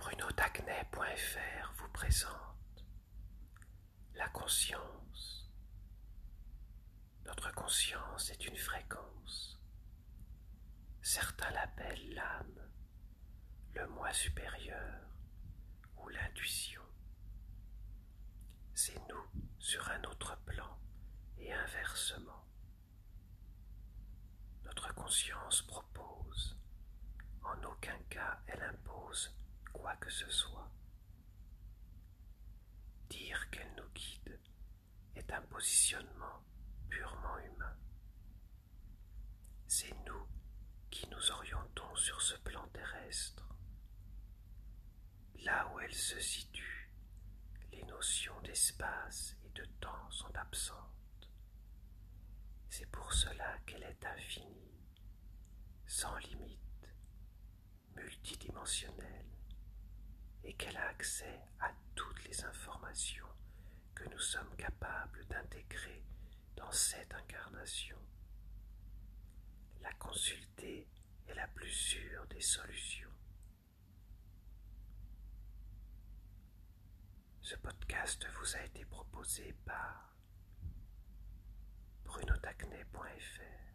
brunotacnet.fr vous présente la conscience. Notre conscience est une fréquence. Certains l'appellent l'âme, le moi supérieur ou l'intuition. C'est nous sur un autre plan et inversement. Notre conscience que ce soit. Dire qu'elle nous guide est un positionnement purement humain. C'est nous qui nous orientons sur ce plan terrestre. Là où elle se situe, les notions d'espace et de temps sont absentes. C'est pour cela qu'elle est infinie, sans limite, multidimensionnelle, et qu'elle a accès à toutes les informations que nous sommes capables d'intégrer dans cette incarnation. La consulter est la plus sûre des solutions. Ce podcast vous a été proposé par brunotacnet.fr